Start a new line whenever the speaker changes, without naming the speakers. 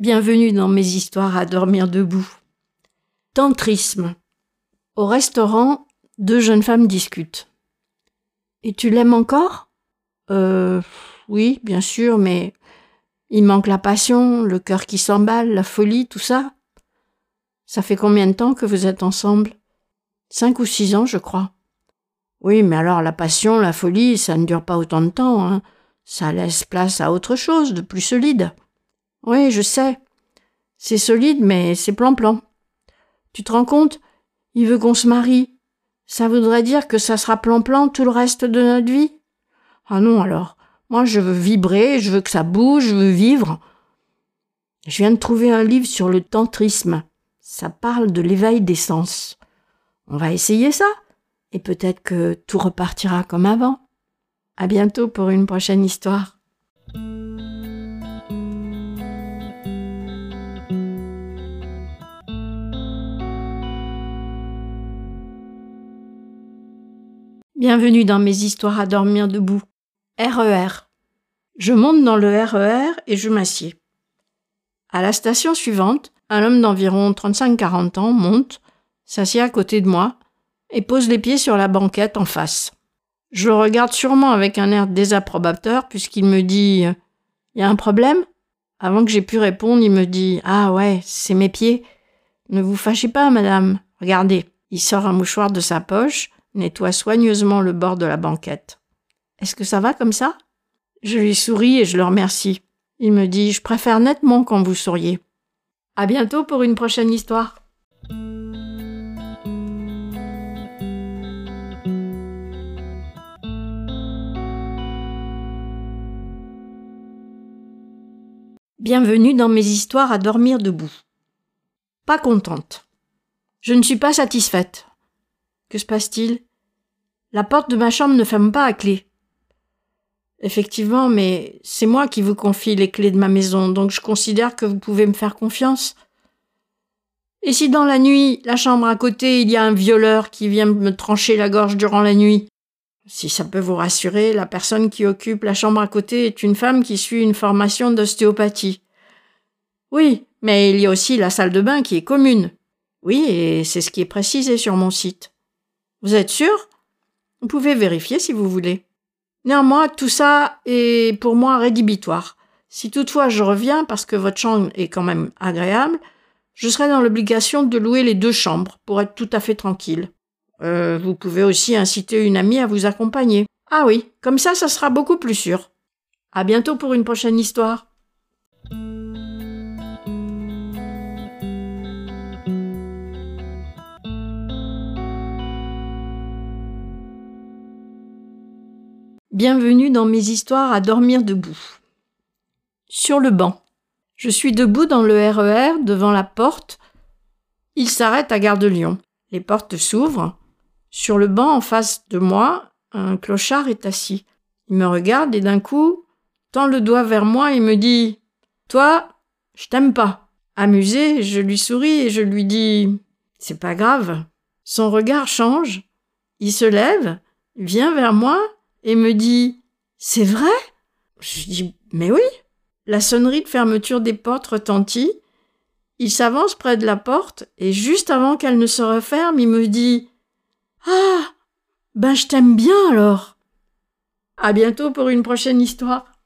Bienvenue dans mes histoires à dormir debout. Tantrisme. Au restaurant, deux jeunes femmes discutent. Et tu l'aimes encore? Euh. Oui, bien sûr, mais il manque la passion, le cœur qui s'emballe, la folie, tout ça. Ça fait combien de temps que vous êtes ensemble? Cinq ou six ans, je crois. Oui, mais alors la passion, la folie, ça ne dure pas autant de temps. Hein. Ça laisse place à autre chose de plus solide. Oui, je sais. C'est solide, mais c'est plan-plan. Tu te rends compte? Il veut qu'on se marie. Ça voudrait dire que ça sera plan-plan tout le reste de notre vie? Ah non, alors. Moi, je veux vibrer, je veux que ça bouge, je veux vivre. Je viens de trouver un livre sur le tantrisme. Ça parle de l'éveil des sens. On va essayer ça, et peut-être que tout repartira comme avant. À bientôt pour une prochaine histoire. Bienvenue dans mes histoires à dormir debout. RER. Je monte dans le RER et je m'assieds. À la station suivante, un homme d'environ 35-40 ans monte, s'assied à côté de moi et pose les pieds sur la banquette en face. Je le regarde sûrement avec un air désapprobateur puisqu'il me dit Y a un problème? Avant que j'aie pu répondre, il me dit Ah ouais, c'est mes pieds. Ne vous fâchez pas, madame. Regardez. Il sort un mouchoir de sa poche nettoie soigneusement le bord de la banquette. Est-ce que ça va comme ça? Je lui souris et je le remercie. Il me dit Je préfère nettement quand vous souriez. À bientôt pour une prochaine histoire. Bienvenue dans mes histoires à dormir debout. Pas contente. Je ne suis pas satisfaite. Que se passe-t-il? La porte de ma chambre ne ferme pas à clé. Effectivement, mais c'est moi qui vous confie les clés de ma maison, donc je considère que vous pouvez me faire confiance. Et si dans la nuit, la chambre à côté, il y a un violeur qui vient me trancher la gorge durant la nuit? Si ça peut vous rassurer, la personne qui occupe la chambre à côté est une femme qui suit une formation d'ostéopathie. Oui, mais il y a aussi la salle de bain qui est commune. Oui, et c'est ce qui est précisé sur mon site. Vous êtes sûr? Vous pouvez vérifier si vous voulez. Néanmoins, tout ça est pour moi rédhibitoire. Si toutefois je reviens parce que votre chambre est quand même agréable, je serai dans l'obligation de louer les deux chambres pour être tout à fait tranquille. Euh, vous pouvez aussi inciter une amie à vous accompagner. Ah oui, comme ça, ça sera beaucoup plus sûr. À bientôt pour une prochaine histoire. Bienvenue dans mes histoires à dormir debout. Sur le banc. Je suis debout dans le RER devant la porte. Il s'arrête à Gare de Lyon. Les portes s'ouvrent. Sur le banc en face de moi, un clochard est assis. Il me regarde et d'un coup tend le doigt vers moi et me dit Toi, je t'aime pas. Amusé, je lui souris et je lui dis C'est pas grave. Son regard change. Il se lève, vient vers moi et me dit C'est vrai? Je dis Mais oui La sonnerie de fermeture des portes retentit. Il s'avance près de la porte et juste avant qu'elle ne se referme, il me dit Ah Ben je t'aime bien alors À bientôt pour une prochaine histoire.